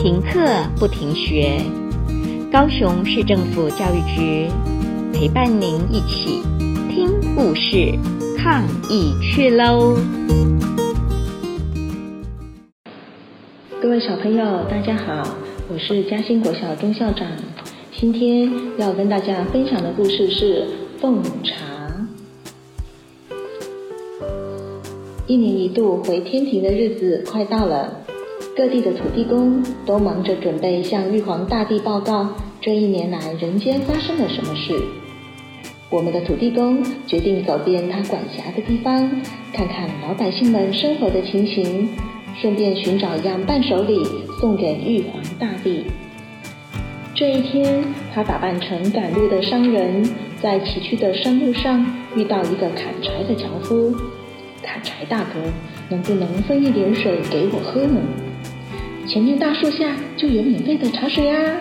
停课不停学，高雄市政府教育局陪伴您一起听故事、抗疫去喽！各位小朋友，大家好，我是嘉兴国小钟校长。今天要跟大家分享的故事是奉茶。一年一度回天庭的日子快到了。各地的土地公都忙着准备向玉皇大帝报告这一年来人间发生了什么事。我们的土地公决定走遍他管辖的地方，看看老百姓们生活的情形，顺便寻找一样伴手礼送给玉皇大帝。这一天，他打扮成赶路的商人，在崎岖的山路上遇到一个砍柴的樵夫。砍柴大哥，能不能分一点水给我喝呢？前面大树下就有免费的茶水啊！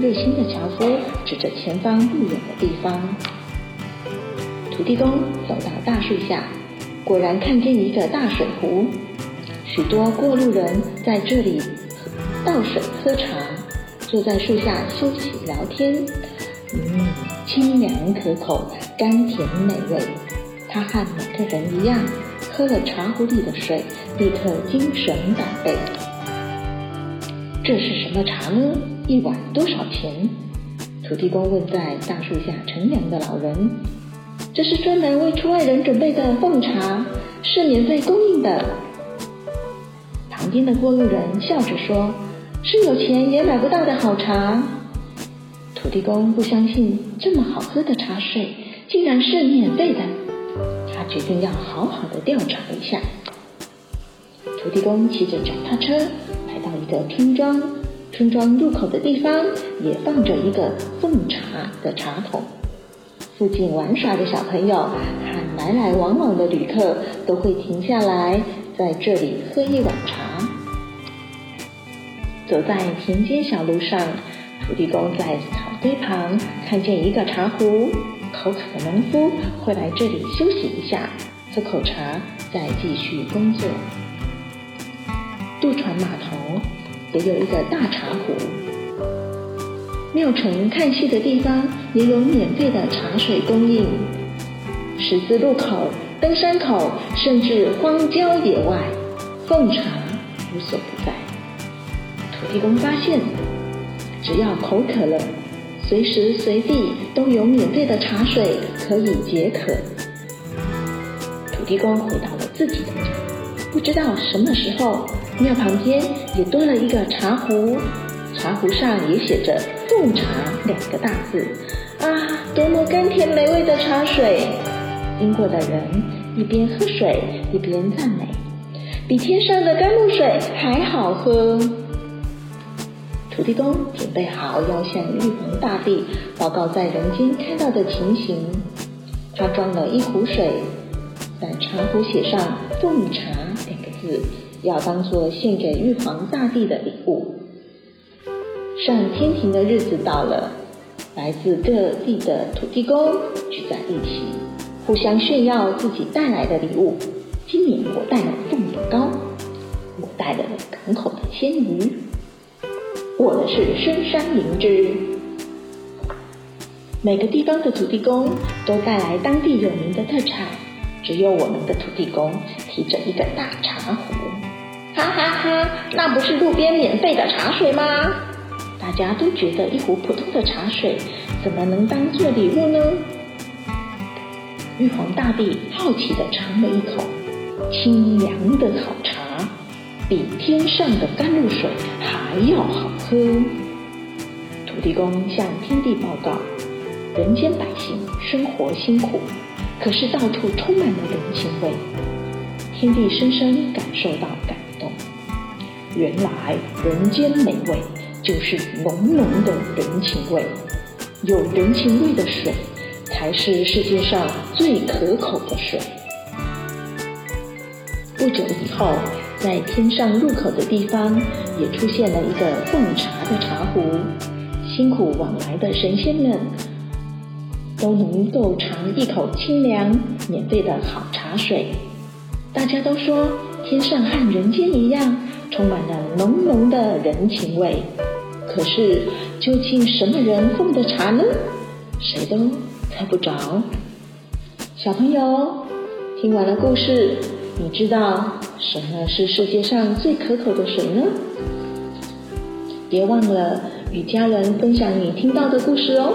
热心的樵夫指着前方不远的地方。土地公走到大树下，果然看见一个大水壶，许多过路人在这里倒水喝茶，坐在树下休息聊天。嗯，清凉可口，甘甜美味。他和每个人一样，喝了茶壶里的水，立刻精神百倍。这是什么茶呢？一碗多少钱？土地公问在大树下乘凉的老人。这是专门为出外人准备的奉茶，是免费供应的。旁边的过路人笑着说：“是有钱也买不到的好茶。”土地公不相信这么好喝的茶水竟然是免费的，他决定要好好的调查一下。土地公骑着脚踏车。的村庄，村庄入口的地方也放着一个奉茶的茶桶。附近玩耍的小朋友和来来往往的旅客都会停下来在这里喝一碗茶。走在田间小路上，土地公在草堆旁看见一个茶壶，口渴的农夫会来这里休息一下，喝口茶，再继续工作。渡船码头也有一个大茶壶，庙埕看戏的地方也有免费的茶水供应，十字路口、登山口，甚至荒郊野外，奉茶无所不在。土地公发现，只要口渴了，随时随地都有免费的茶水可以解渴。土地公回到了自己的家，不知道什么时候。庙旁边也多了一个茶壶，茶壶上也写着“奉茶”两个大字。啊，多么甘甜美味的茶水！经过的人一边喝水一边赞美，比天上的甘露水还好喝。土地公准备好要向玉皇大帝报告在人间看到的情形。他装了一壶水，在茶壶写上“奉茶”两个字。要当做献给玉皇大帝的礼物。上天庭的日子到了，来自各地的土地公聚在一起，互相炫耀自己带来的礼物。今年我带了凤眼糕，我带了港口的鲜鱼，我的是深山灵芝。每个地方的土地公都带来当地有名的特产，只有我们的土地公提着一个大茶壶。哈哈哈，那不是路边免费的茶水吗？大家都觉得一壶普通的茶水怎么能当做礼物呢？玉皇大帝好奇地尝了一口，清凉的好茶，比天上的甘露水还要好喝。土地公向天帝报告：人间百姓生活辛苦，可是到处充满了人情味。天地深深感受到感动。原来人间美味就是浓浓的人情味，有人情味的水才是世界上最可口的水。不久以后，在天上入口的地方也出现了一个奉茶的茶壶，辛苦往来的神仙们都能够尝一口清凉免费的好茶水。大家都说，天上和人间一样。充满了浓浓的人情味。可是，究竟什么人奉的茶呢？谁都猜不着。小朋友，听完了故事，你知道什么是世界上最可口的水呢？别忘了与家人分享你听到的故事哦。